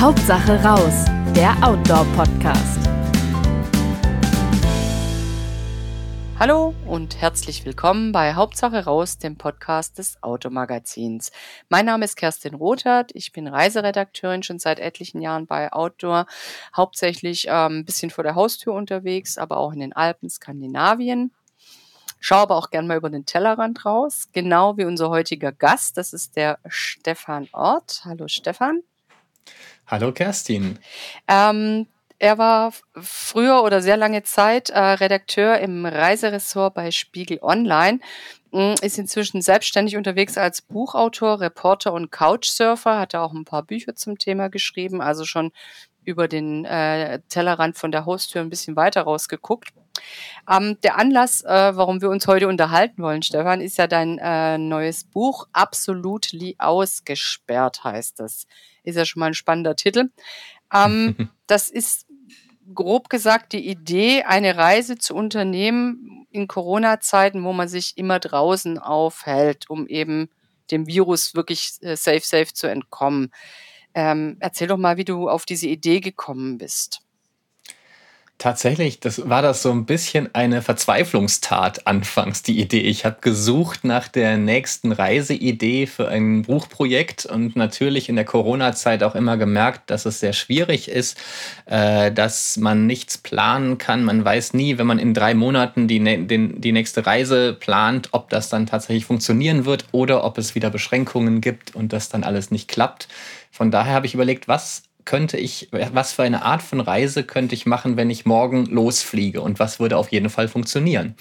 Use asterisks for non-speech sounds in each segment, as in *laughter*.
Hauptsache raus, der Outdoor-Podcast. Hallo und herzlich willkommen bei Hauptsache raus, dem Podcast des Automagazins. Mein Name ist Kerstin Rothert, ich bin Reiseredakteurin schon seit etlichen Jahren bei Outdoor, hauptsächlich ähm, ein bisschen vor der Haustür unterwegs, aber auch in den Alpen, Skandinavien. Schau aber auch gern mal über den Tellerrand raus, genau wie unser heutiger Gast, das ist der Stefan Ort. Hallo Stefan. Hallo Kerstin. Ähm, er war früher oder sehr lange Zeit äh, Redakteur im Reiseressort bei Spiegel Online, hm, ist inzwischen selbstständig unterwegs als Buchautor, Reporter und Couchsurfer, hat auch ein paar Bücher zum Thema geschrieben, also schon über den äh, Tellerrand von der Haustür ein bisschen weiter rausgeguckt. Ähm, der Anlass, äh, warum wir uns heute unterhalten wollen, Stefan, ist ja dein äh, neues Buch, Absolutely ausgesperrt heißt es. Ist ja schon mal ein spannender Titel. Ähm, *laughs* das ist grob gesagt die Idee, eine Reise zu unternehmen in Corona-Zeiten, wo man sich immer draußen aufhält, um eben dem Virus wirklich äh, safe, safe zu entkommen. Ähm, erzähl doch mal, wie du auf diese Idee gekommen bist. Tatsächlich, das war das so ein bisschen eine Verzweiflungstat anfangs, die Idee. Ich habe gesucht nach der nächsten Reiseidee für ein Buchprojekt und natürlich in der Corona-Zeit auch immer gemerkt, dass es sehr schwierig ist, äh, dass man nichts planen kann. Man weiß nie, wenn man in drei Monaten die, den, die nächste Reise plant, ob das dann tatsächlich funktionieren wird oder ob es wieder Beschränkungen gibt und das dann alles nicht klappt. Von daher habe ich überlegt, was könnte ich, was für eine Art von Reise könnte ich machen, wenn ich morgen losfliege und was würde auf jeden Fall funktionieren?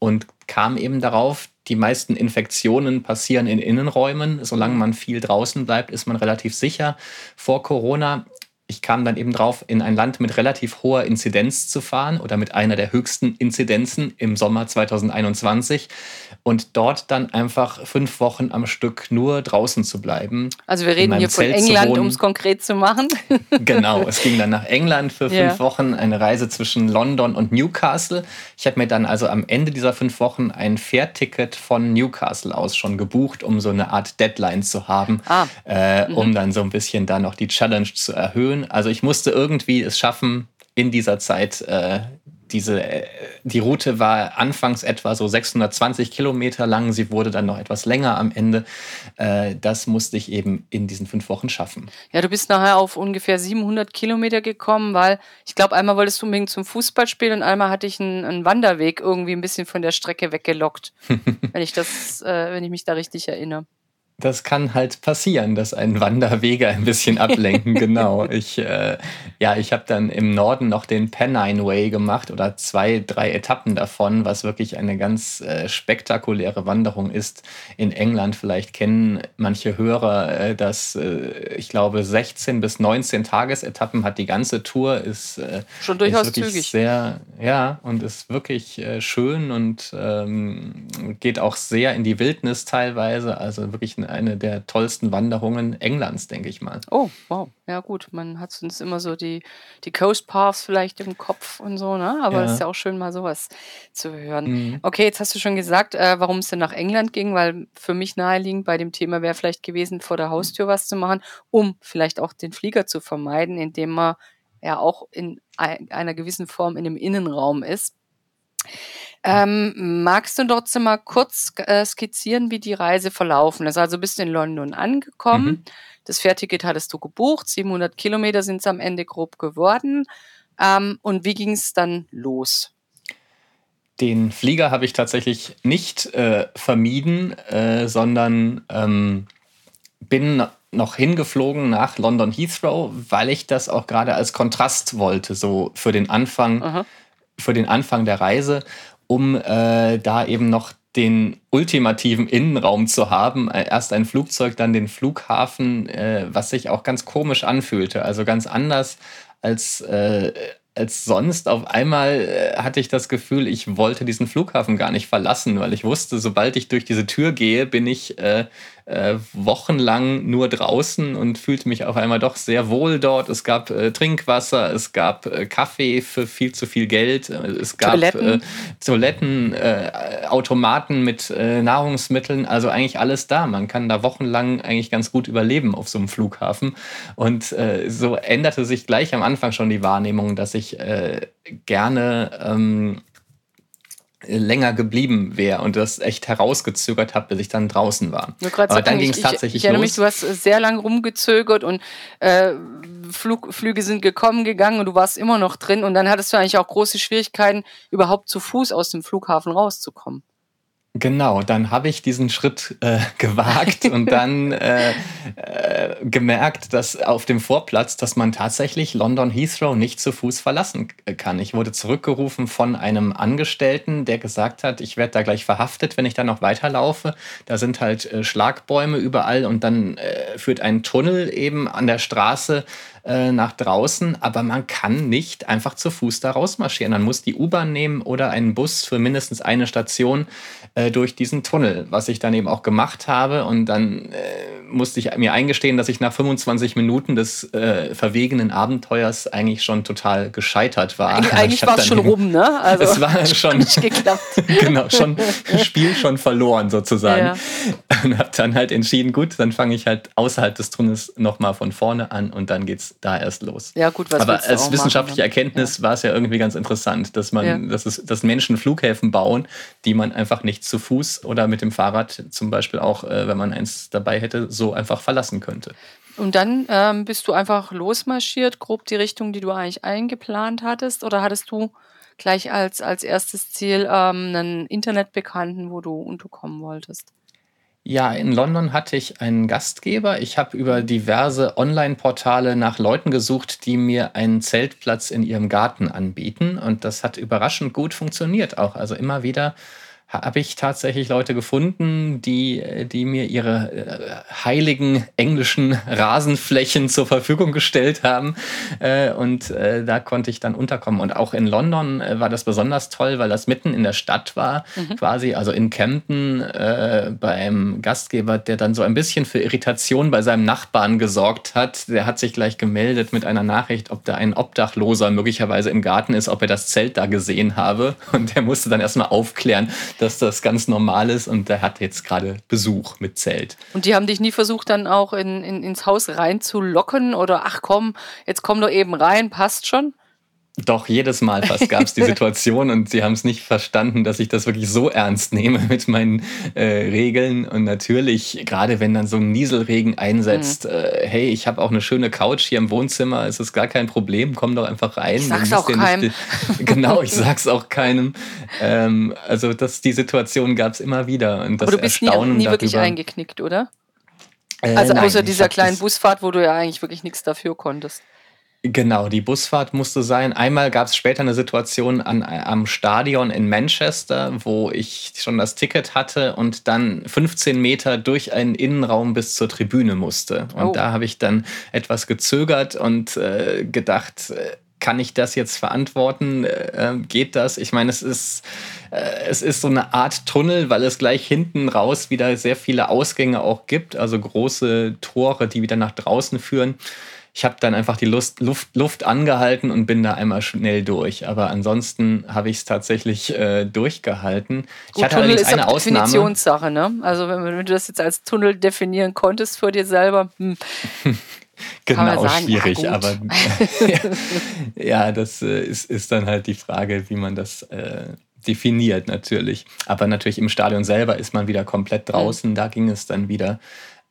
Und kam eben darauf, die meisten Infektionen passieren in Innenräumen. Solange man viel draußen bleibt, ist man relativ sicher vor Corona ich kam dann eben drauf, in ein Land mit relativ hoher Inzidenz zu fahren oder mit einer der höchsten Inzidenzen im Sommer 2021 und dort dann einfach fünf Wochen am Stück nur draußen zu bleiben. Also wir reden hier von Zelt England, um es konkret zu machen. *laughs* genau, es ging dann nach England für fünf yeah. Wochen, eine Reise zwischen London und Newcastle. Ich habe mir dann also am Ende dieser fünf Wochen ein Fährticket von Newcastle aus schon gebucht, um so eine Art Deadline zu haben, ah. äh, um mhm. dann so ein bisschen da noch die Challenge zu erhöhen schön. Also ich musste irgendwie es schaffen, in dieser Zeit äh, diese, äh, die Route war anfangs etwa so 620 Kilometer lang. Sie wurde dann noch etwas länger am Ende. Äh, das musste ich eben in diesen fünf Wochen schaffen. Ja, du bist nachher auf ungefähr 700 Kilometer gekommen, weil ich glaube, einmal wolltest du unbedingt zum Fußballspiel und einmal hatte ich einen, einen Wanderweg irgendwie ein bisschen von der Strecke weggelockt, *laughs* wenn ich das, äh, wenn ich mich da richtig erinnere das kann halt passieren, dass ein Wanderwege ein bisschen ablenken. *laughs* genau. Ich, äh, ja, ich habe dann im Norden noch den Pennine Way gemacht oder zwei, drei Etappen davon, was wirklich eine ganz äh, spektakuläre Wanderung ist. In England vielleicht kennen manche Hörer äh, dass äh, ich glaube, 16 bis 19 Tagesetappen hat die ganze Tour. Ist äh, schon durchaus ist zügig. Sehr, ja, und ist wirklich äh, schön und ähm, geht auch sehr in die Wildnis teilweise. Also wirklich eine eine der tollsten Wanderungen Englands, denke ich mal. Oh, wow. Ja, gut. Man hat sonst immer so die, die Coast Paths vielleicht im Kopf und so, ne? Aber es ja. ist ja auch schön, mal sowas zu hören. Mhm. Okay, jetzt hast du schon gesagt, äh, warum es denn nach England ging, weil für mich naheliegend bei dem Thema wäre vielleicht gewesen, vor der Haustür was zu machen, um vielleicht auch den Flieger zu vermeiden, indem man ja auch in einer gewissen Form in dem Innenraum ist. Ähm, magst du dort mal kurz äh, skizzieren, wie die Reise verlaufen ist? Also bist du in London angekommen, mhm. das Fährticket hattest du gebucht, 700 Kilometer sind es am Ende grob geworden. Ähm, und wie ging es dann los? Den Flieger habe ich tatsächlich nicht äh, vermieden, äh, sondern ähm, bin noch hingeflogen nach London Heathrow, weil ich das auch gerade als Kontrast wollte, so für den Anfang, Aha. für den Anfang der Reise um äh, da eben noch den ultimativen Innenraum zu haben. Äh, erst ein Flugzeug, dann den Flughafen, äh, was sich auch ganz komisch anfühlte. Also ganz anders als, äh, als sonst. Auf einmal äh, hatte ich das Gefühl, ich wollte diesen Flughafen gar nicht verlassen, weil ich wusste, sobald ich durch diese Tür gehe, bin ich äh, äh, wochenlang nur draußen und fühlte mich auf einmal doch sehr wohl dort. Es gab äh, Trinkwasser, es gab äh, Kaffee für viel zu viel Geld, äh, es gab Toiletten, Toiletten Automaten mit Nahrungsmitteln, also eigentlich alles da. Man kann da wochenlang eigentlich ganz gut überleben auf so einem Flughafen. Und so änderte sich gleich am Anfang schon die Wahrnehmung, dass ich gerne ähm, länger geblieben wäre und das echt herausgezögert habe, bis ich dann draußen war. Aber dann ging es tatsächlich ich, ich erinnere los. mich, du hast sehr lange rumgezögert und äh, Flug, Flüge sind gekommen, gegangen und du warst immer noch drin und dann hattest du eigentlich auch große Schwierigkeiten, überhaupt zu Fuß aus dem Flughafen rauszukommen. Genau, dann habe ich diesen Schritt äh, *laughs* gewagt und dann äh, äh, gemerkt, dass auf dem Vorplatz, dass man tatsächlich London Heathrow nicht zu Fuß verlassen kann. Ich wurde zurückgerufen von einem Angestellten, der gesagt hat, ich werde da gleich verhaftet, wenn ich da noch weiterlaufe. Da sind halt äh, Schlagbäume überall und dann äh, führt ein Tunnel eben an der Straße äh, nach draußen, aber man kann nicht einfach zu Fuß da rausmarschieren. Man muss die U-Bahn nehmen oder einen Bus für mindestens eine Station äh, durch diesen Tunnel, was ich dann eben auch gemacht habe. Und dann äh, musste ich mir eingestehen, dass ich nach 25 Minuten des äh, verwegenen Abenteuers eigentlich schon total gescheitert war. Eig eigentlich war es schon rum, ne? *laughs* Also es war *laughs* schon nicht geklappt. *laughs* genau, schon Spiel schon verloren sozusagen. Ja. Und habe dann halt entschieden, gut, dann fange ich halt außerhalb des Tunnels nochmal von vorne an und dann geht's da erst los. Ja, gut, was Aber als wissenschaftliche machen, Erkenntnis ja. war es ja irgendwie ganz interessant, dass man, ja. dass, es, dass Menschen Flughäfen bauen, die man einfach nicht zu Fuß oder mit dem Fahrrad zum Beispiel auch, äh, wenn man eins dabei hätte, so einfach verlassen könnte. Und dann ähm, bist du einfach losmarschiert, grob die Richtung, die du eigentlich eingeplant hattest, oder hattest du gleich als, als erstes Ziel ähm, einen Internetbekannten, wo du unterkommen wolltest? Ja, in London hatte ich einen Gastgeber. Ich habe über diverse Online-Portale nach Leuten gesucht, die mir einen Zeltplatz in ihrem Garten anbieten. Und das hat überraschend gut funktioniert auch. Also immer wieder habe ich tatsächlich Leute gefunden, die, die mir ihre äh, heiligen englischen Rasenflächen zur Verfügung gestellt haben. Äh, und äh, da konnte ich dann unterkommen. Und auch in London äh, war das besonders toll, weil das mitten in der Stadt war, mhm. quasi, also in Camden äh, beim Gastgeber, der dann so ein bisschen für Irritation bei seinem Nachbarn gesorgt hat. Der hat sich gleich gemeldet mit einer Nachricht, ob da ein Obdachloser möglicherweise im Garten ist, ob er das Zelt da gesehen habe. Und der musste dann erstmal aufklären, dass das ganz normal ist und der hat jetzt gerade Besuch mit Zelt. Und die haben dich nie versucht, dann auch in, in, ins Haus reinzulocken oder ach komm, jetzt komm doch eben rein, passt schon? Doch, jedes Mal fast *laughs* gab es die Situation und sie haben es nicht verstanden, dass ich das wirklich so ernst nehme mit meinen äh, Regeln. Und natürlich, gerade wenn dann so ein Nieselregen einsetzt, mhm. äh, hey, ich habe auch eine schöne Couch hier im Wohnzimmer, es ist gar kein Problem, komm doch einfach rein. Ich sag's auch keinem. Nicht, genau, ich *laughs* sag's auch keinem. Ähm, also das, die Situation gab es immer wieder. Und das Aber du bist Erstaunen nie, nie wirklich eingeknickt, oder? Äh, also nein, außer dieser kleinen Busfahrt, wo du ja eigentlich wirklich nichts dafür konntest. Genau, die Busfahrt musste sein. Einmal gab es später eine Situation an, am Stadion in Manchester, wo ich schon das Ticket hatte und dann 15 Meter durch einen Innenraum bis zur Tribüne musste. Und oh. da habe ich dann etwas gezögert und äh, gedacht, äh, kann ich das jetzt verantworten? Äh, geht das? Ich meine, es ist, äh, es ist so eine Art Tunnel, weil es gleich hinten raus wieder sehr viele Ausgänge auch gibt, also große Tore, die wieder nach draußen führen ich habe dann einfach die Lust, Luft, Luft angehalten und bin da einmal schnell durch. Aber ansonsten habe ich es tatsächlich äh, durchgehalten. Gut, ich hatte Tunnel ist eine Ausnahme. Definitionssache, ne? Also wenn, wenn, du das jetzt als Tunnel definieren konntest für dir selber. Hm. *laughs* genau, sagen, schwierig, ja, aber *laughs* *laughs* ja, das äh, ist, ist dann halt die Frage, wie man das äh, definiert natürlich. Aber natürlich im Stadion selber ist man wieder komplett draußen, mhm. da ging es dann wieder.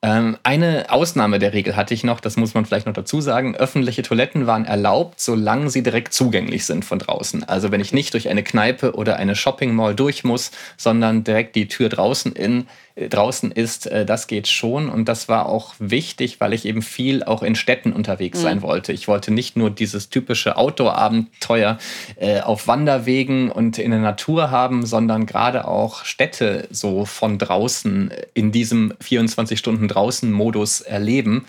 Ähm, eine Ausnahme der Regel hatte ich noch, das muss man vielleicht noch dazu sagen. Öffentliche Toiletten waren erlaubt, solange sie direkt zugänglich sind von draußen. Also wenn ich nicht durch eine Kneipe oder eine Shopping Mall durch muss, sondern direkt die Tür draußen in draußen ist, äh, das geht schon. Und das war auch wichtig, weil ich eben viel auch in Städten unterwegs mhm. sein wollte. Ich wollte nicht nur dieses typische Outdoor-Abenteuer äh, auf Wanderwegen und in der Natur haben, sondern gerade auch Städte so von draußen in diesem 24 Stunden draußen Modus erleben.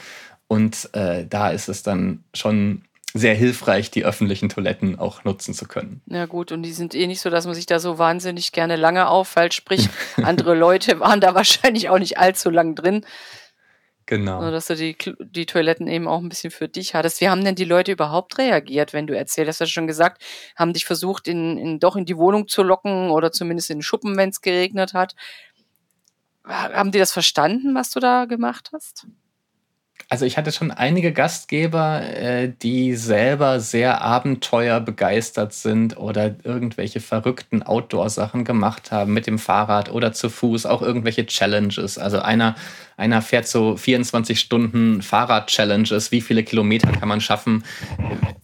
Und äh, da ist es dann schon sehr hilfreich, die öffentlichen Toiletten auch nutzen zu können. Ja gut, und die sind eh nicht so, dass man sich da so wahnsinnig gerne lange auffällt. Sprich, *laughs* andere Leute waren da wahrscheinlich auch nicht allzu lang drin. Genau. So, dass du die, die Toiletten eben auch ein bisschen für dich hattest. Wie haben denn die Leute überhaupt reagiert, wenn du erzählt hast? Du hast schon gesagt, haben dich versucht, in, in, doch in die Wohnung zu locken oder zumindest in den Schuppen, wenn es geregnet hat. Haben die das verstanden, was du da gemacht hast? Also ich hatte schon einige Gastgeber, äh, die selber sehr abenteuerbegeistert sind oder irgendwelche verrückten Outdoor-Sachen gemacht haben mit dem Fahrrad oder zu Fuß, auch irgendwelche Challenges. Also einer einer fährt so 24 Stunden Fahrrad-Challenges. Wie viele Kilometer kann man schaffen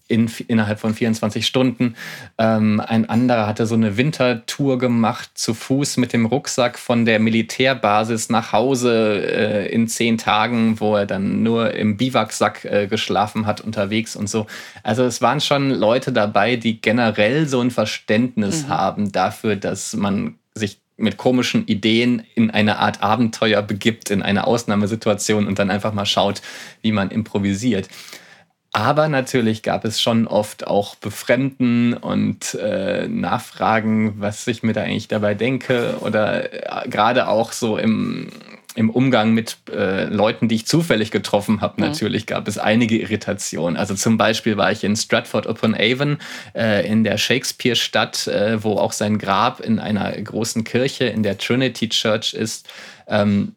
in, innerhalb von 24 Stunden? Ähm, ein anderer hatte so eine Wintertour gemacht, zu Fuß mit dem Rucksack von der Militärbasis nach Hause äh, in zehn Tagen, wo er dann nur im Biwaksack äh, geschlafen hat unterwegs und so. Also es waren schon Leute dabei, die generell so ein Verständnis mhm. haben dafür, dass man mit komischen Ideen in eine Art Abenteuer begibt, in eine Ausnahmesituation und dann einfach mal schaut, wie man improvisiert. Aber natürlich gab es schon oft auch Befremden und äh, Nachfragen, was ich mir da eigentlich dabei denke. Oder äh, gerade auch so im, im Umgang mit äh, Leuten, die ich zufällig getroffen habe, mhm. natürlich gab es einige Irritationen. Also zum Beispiel war ich in Stratford upon Avon äh, in der Shakespeare-Stadt, äh, wo auch sein Grab in einer großen Kirche in der Trinity Church ist. Ähm,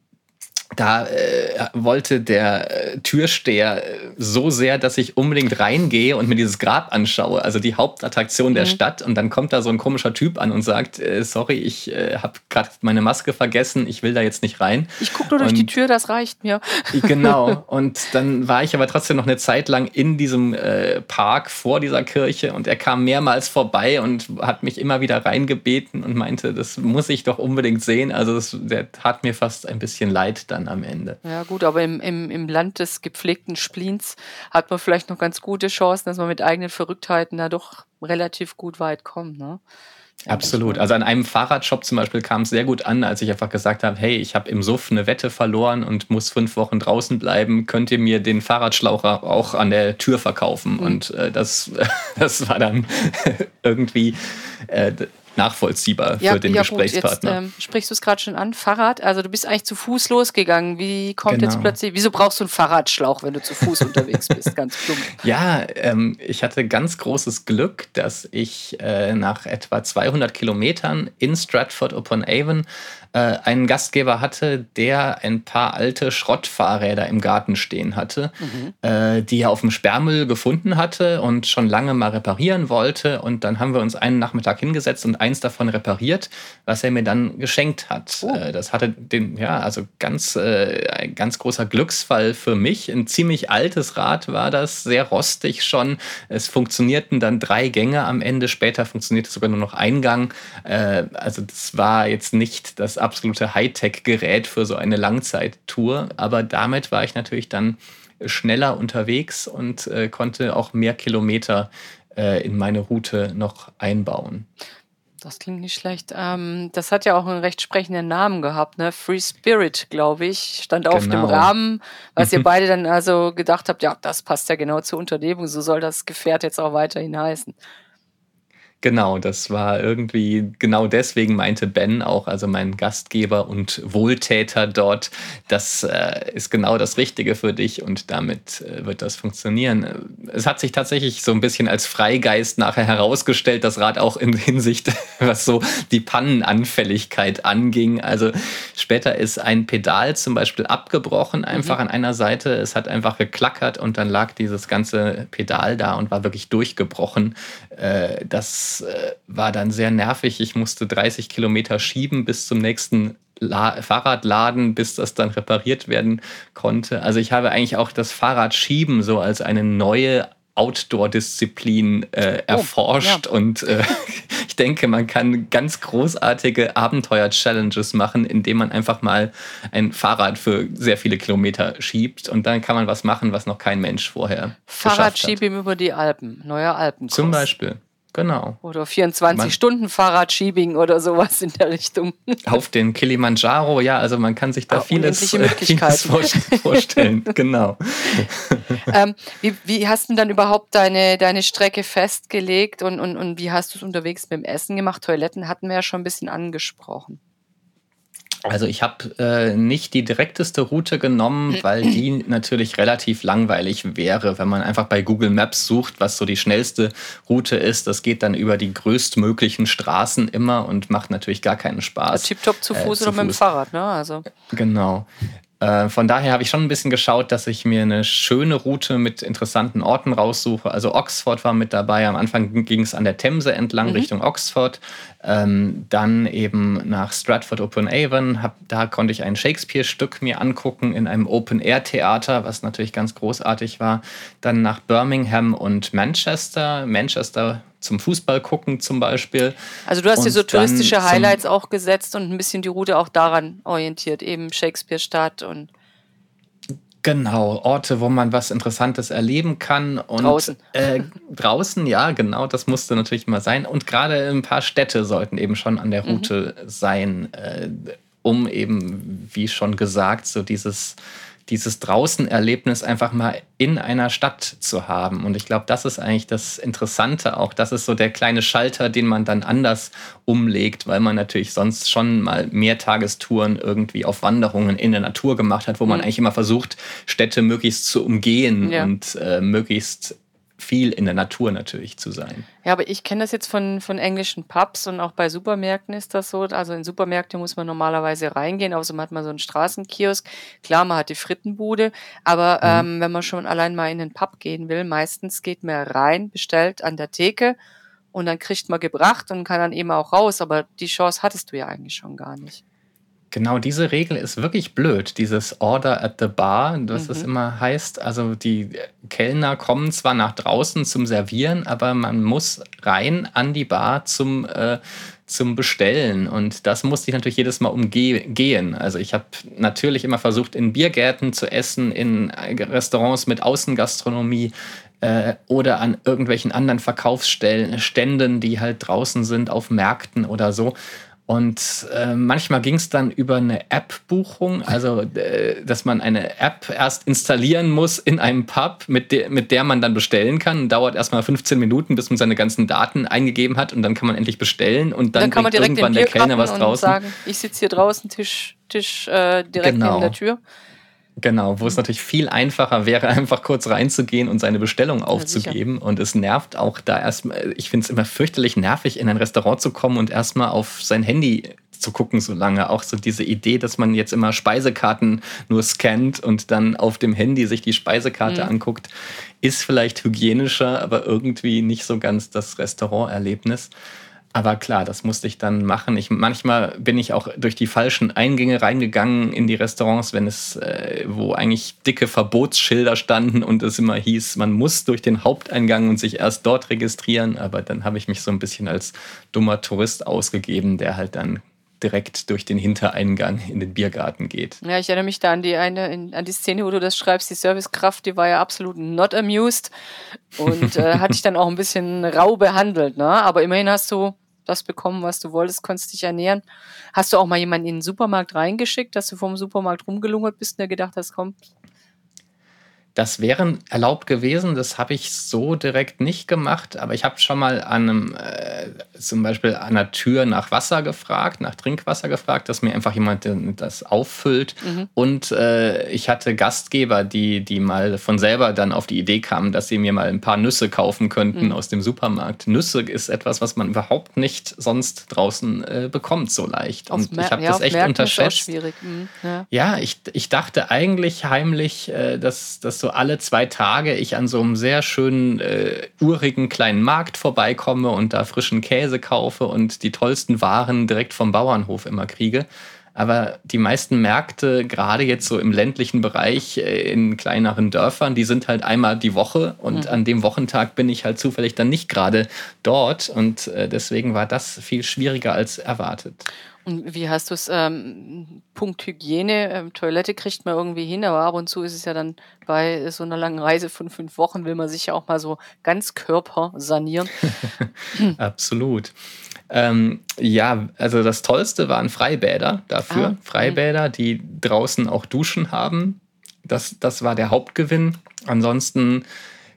da äh, wollte der äh, Türsteher äh, so sehr, dass ich unbedingt reingehe und mir dieses Grab anschaue, also die Hauptattraktion der mhm. Stadt. Und dann kommt da so ein komischer Typ an und sagt, äh, sorry, ich äh, habe gerade meine Maske vergessen, ich will da jetzt nicht rein. Ich gucke nur durch und, die Tür, das reicht mir. Genau. *laughs* Und dann war ich aber trotzdem noch eine Zeit lang in diesem äh, Park vor dieser Kirche und er kam mehrmals vorbei und hat mich immer wieder reingebeten und meinte, das muss ich doch unbedingt sehen. Also das, der tat mir fast ein bisschen leid dann am Ende. Ja, gut, aber im, im, im Land des gepflegten Spleens hat man vielleicht noch ganz gute Chancen, dass man mit eigenen Verrücktheiten da doch relativ gut weit kommt. Ne? Absolut. Also an einem Fahrradshop zum Beispiel kam es sehr gut an, als ich einfach gesagt habe, hey, ich habe im Suff eine Wette verloren und muss fünf Wochen draußen bleiben. Könnt ihr mir den Fahrradschlauch auch an der Tür verkaufen? Mhm. Und äh, das, *laughs* das war dann *laughs* irgendwie äh, nachvollziehbar ja, für den ja, Gesprächspartner. Gut, jetzt, ähm, sprichst du es gerade schon an, Fahrrad, also du bist eigentlich zu Fuß losgegangen. Wie kommt genau. jetzt plötzlich, wieso brauchst du einen Fahrradschlauch, wenn du zu Fuß unterwegs bist, ganz plump? *laughs* Ja, ähm, ich hatte ganz großes Glück, dass ich äh, nach etwa 200 Kilometern in Stratford upon Avon äh, einen Gastgeber hatte, der ein paar alte Schrottfahrräder im Garten stehen hatte, mhm. äh, die er auf dem Sperrmüll gefunden hatte und schon lange mal reparieren wollte. Und dann haben wir uns einen Nachmittag hingesetzt und eins davon repariert, was er mir dann geschenkt hat. Oh. Äh, das hatte den, ja, also ganz, äh, ein ganz großer Glücksfall für mich. Ein ziemlich altes Rad war das, sehr rostig schon. Es funktionierten dann drei Gänge am Ende. Später funktionierte sogar nur noch ein Gang. Äh, also das war jetzt nicht das absolute Hightech-Gerät für so eine Langzeittour. Aber damit war ich natürlich dann schneller unterwegs und äh, konnte auch mehr Kilometer äh, in meine Route noch einbauen. Das klingt nicht schlecht. Ähm, das hat ja auch einen recht sprechenden Namen gehabt, ne? Free Spirit, glaube ich, stand auf genau. dem Rahmen, was ihr *laughs* beide dann also gedacht habt, ja, das passt ja genau zur Unternehmung, so soll das Gefährt jetzt auch weiterhin heißen. Genau, das war irgendwie, genau deswegen meinte Ben auch, also mein Gastgeber und Wohltäter dort, das äh, ist genau das Richtige für dich und damit äh, wird das funktionieren. Es hat sich tatsächlich so ein bisschen als Freigeist nachher herausgestellt, das Rad auch in *laughs* Hinsicht, was so die Pannenanfälligkeit anging. Also später ist ein Pedal zum Beispiel abgebrochen, einfach mhm. an einer Seite. Es hat einfach geklackert und dann lag dieses ganze Pedal da und war wirklich durchgebrochen. Äh, das äh, war dann sehr nervig. Ich musste 30 Kilometer schieben bis zum nächsten La Fahrradladen, bis das dann repariert werden konnte. Also ich habe eigentlich auch das Fahrradschieben so als eine neue Outdoor-Disziplin äh, erforscht oh, ja. und äh, *laughs* ich denke, man kann ganz großartige Abenteuer-Challenges machen, indem man einfach mal ein Fahrrad für sehr viele Kilometer schiebt und dann kann man was machen, was noch kein Mensch vorher Fahrradschieben über die Alpen, neuer Alpen. Zum Beispiel. Genau. Oder 24-Stunden-Fahrradschiebing oder sowas in der Richtung. *laughs* Auf den Kilimanjaro, ja, also man kann sich da Ah, vieles, unendliche vieles *laughs* vor- vorstellen. *laughs* genau. ähm, wie, wie hast du dann überhaupt deine, deine Strecke festgelegt und, und, und wie hast du es unterwegs mit dem Essen gemacht? Toiletten hatten wir ja schon ein bisschen angesprochen. Also ich habe äh, nicht die direkteste Route genommen, weil die natürlich relativ langweilig wäre, wenn man einfach bei Google Maps sucht, was so die schnellste Route ist. Das geht dann über die größtmöglichen Straßen immer und macht natürlich gar keinen Spaß. Tipptopp zu Äh, Fuß zu oder mit dem Fuß. Fahrrad, ne? Also. Genau. Äh, von daher habe ich schon ein bisschen geschaut, dass ich mir eine schöne Route mit interessanten Orten raussuche. Also Oxford war mit dabei. Am Anfang ging es an der Themse entlang Mhm. Richtung Oxford. Ähm, dann eben nach Stratford upon Avon. Hab, da konnte ich ein Shakespeare-Stück mir angucken in einem Open-Air-Theater, was natürlich ganz großartig war. Dann nach Birmingham und Manchester. Manchester zum Fußball gucken zum Beispiel. Also du hast dir so touristische Highlights auch gesetzt und ein bisschen die Route auch daran orientiert, eben Shakespeare-Stadt und Genau, Orte, wo man was Interessantes erleben kann. Und, Draußen. Äh, draußen, ja, genau, das musste natürlich mal sein. Und gerade ein paar Städte sollten eben schon an der Mhm. Route sein, äh, um eben, wie schon gesagt, so dieses, dieses Draußen-Erlebnis einfach mal in einer Stadt zu haben. Und ich glaube, das ist eigentlich das Interessante auch. Das ist so der kleine Schalter, den man dann anders umlegt, weil man natürlich sonst schon mal Mehrtagestouren irgendwie auf Wanderungen in der Natur gemacht hat, wo man Mhm. eigentlich immer versucht, Städte möglichst zu umgehen Ja. und äh, möglichst viel in der Natur natürlich zu sein. Ja, aber ich kenne das jetzt von, von englischen Pubs und auch bei Supermärkten ist das so. Also in Supermärkte muss man normalerweise reingehen, außerdem hat man so einen Straßenkiosk. Klar, man hat die Frittenbude, aber ähm, wenn man schon allein mal in den Pub gehen will, meistens geht man rein, bestellt an der Theke und dann kriegt man gebracht und kann dann eben auch raus. Aber die Chance hattest du ja eigentlich schon gar nicht. Genau, diese Regel ist wirklich blöd, dieses Order at the Bar, das es Mhm. immer heißt. Also die Kellner kommen zwar nach draußen zum Servieren, aber man muss rein an die Bar zum, äh, zum Bestellen. Und das musste ich natürlich jedes Mal umgehen. Also ich habe natürlich immer versucht, in Biergärten zu essen, in Restaurants mit Außengastronomie äh, oder an irgendwelchen anderen Verkaufsstellen, Ständen, die halt draußen sind, auf Märkten oder so. Und äh, manchmal ging es dann über eine App-Buchung, also äh, dass man eine App erst installieren muss in einem Pub, mit, der mit der man dann bestellen kann. Dauert erstmal 15 Minuten, bis man seine ganzen Daten eingegeben hat und dann kann man endlich bestellen und dann, Dann, kann man direkt irgendwann der Kellner was und draußen. sagen, ich sitze hier draußen, Tisch, Tisch äh, direkt Genau. neben der Tür. Genau, wo es natürlich viel einfacher wäre, *laughs* einfach kurz reinzugehen und seine Bestellung aufzugeben. und es nervt auch da erstmal, ich finde es immer fürchterlich nervig, in ein Restaurant zu kommen und erstmal auf sein Handy zu gucken so lange. Auch so diese Idee, dass man jetzt immer Speisekarten nur scannt und dann auf dem Handy sich die Speisekarte Mhm. anguckt, ist vielleicht hygienischer, aber irgendwie nicht so ganz das Restauranterlebnis. Aber klar, das musste ich dann machen. Ich, manchmal bin ich auch durch die falschen Eingänge reingegangen in die Restaurants, wenn es, äh, wo eigentlich dicke Verbotsschilder standen und es immer hieß, man muss durch den Haupteingang und sich erst dort registrieren. Aber dann habe ich mich so ein bisschen als dummer Tourist ausgegeben, der halt dann direkt durch den Hintereingang in den Biergarten geht. Ja, ich erinnere mich da an die eine, in, an die Szene, wo du das schreibst, die Servicekraft, die war ja absolut not amused und äh, hat dich dann auch ein bisschen rau behandelt, ne? Aber immerhin hast du das bekommen, was du wolltest, konntest dich ernähren. Hast du auch mal jemanden in den Supermarkt reingeschickt, dass du vom Supermarkt rumgelungert bist und der gedacht hast, komm, Das wäre erlaubt gewesen, das habe ich so direkt nicht gemacht, aber ich habe schon mal an einem, äh, zum Beispiel an der Tür nach Wasser gefragt, nach Trinkwasser gefragt, dass mir einfach jemand das auffüllt. Mhm. Und äh, ich hatte Gastgeber, die, die mal von selber dann auf die Idee kamen, dass sie mir mal ein paar Nüsse kaufen könnten Mhm. aus dem Supermarkt. Nüsse ist etwas, was man überhaupt nicht sonst draußen äh, bekommt so leicht. Und ich habe ja, das echt unterschätzt. Mhm. Ja. Ja, ich, ich dachte eigentlich heimlich, äh, dass, dass so alle zwei Tage ich an so einem sehr schönen, äh, urigen kleinen Markt vorbeikomme und da frischen Käse kaufe und die tollsten Waren direkt vom Bauernhof immer kriege. Aber die meisten Märkte, gerade jetzt so im ländlichen Bereich, äh, in kleineren Dörfern, die sind halt einmal die Woche und Mhm. an dem Wochentag bin ich halt zufällig dann nicht gerade dort und äh, deswegen war das viel schwieriger als erwartet. Wie hast du es, ähm, Punkt Hygiene, ähm, Toilette kriegt man irgendwie hin, aber ab und zu ist es ja dann bei so einer langen Reise von fünf Wochen, will man sich ja auch mal so ganz Körper sanieren. *laughs* Absolut. Ähm, ja, also das Tollste waren Freibäder dafür. Ah, Freibäder, die draußen auch Duschen haben. Das, das war der Hauptgewinn. Ansonsten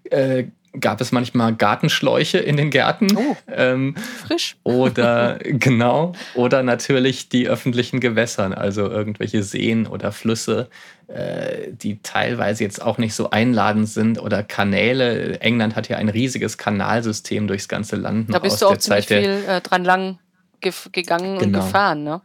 äh, gab es manchmal Gartenschläuche in den Gärten. Oh, ähm, frisch. Oder *laughs* genau, oder natürlich die öffentlichen Gewässern, also irgendwelche Seen oder Flüsse, äh, die teilweise jetzt auch nicht so einladend sind oder Kanäle. England hat ja ein riesiges Kanalsystem durchs ganze Land. Da bist du auch ziemlich Zeit viel äh, dran lang gegangen genau. und gefahren, ne?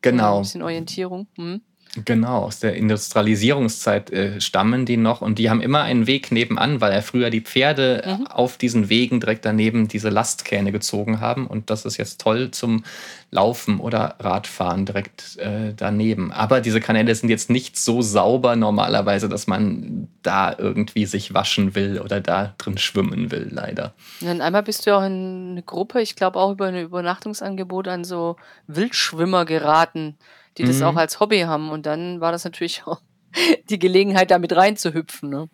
Genau. ein bisschen Orientierung. Hm. Genau, aus der Industrialisierungszeit äh, stammen die noch und die haben immer einen Weg nebenan, weil ja früher die Pferde mhm. auf diesen Wegen direkt daneben diese Lastkähne gezogen haben und das ist jetzt toll zum Laufen oder Radfahren direkt äh, daneben. Aber diese Kanäle sind jetzt nicht so sauber normalerweise, dass man da irgendwie sich waschen will oder da drin schwimmen will, leider. Ja, und einmal bist du auch in eine Gruppe, ich glaube auch über ein Übernachtungsangebot an so Wildschwimmer geraten die das mhm. auch als Hobby haben. Und dann war das natürlich auch *laughs* die Gelegenheit, da mit reinzuhüpfen. Ne?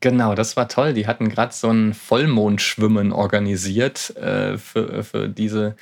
Genau, das war toll. Die hatten gerade so ein Vollmondschwimmen organisiert äh, für, für, diese,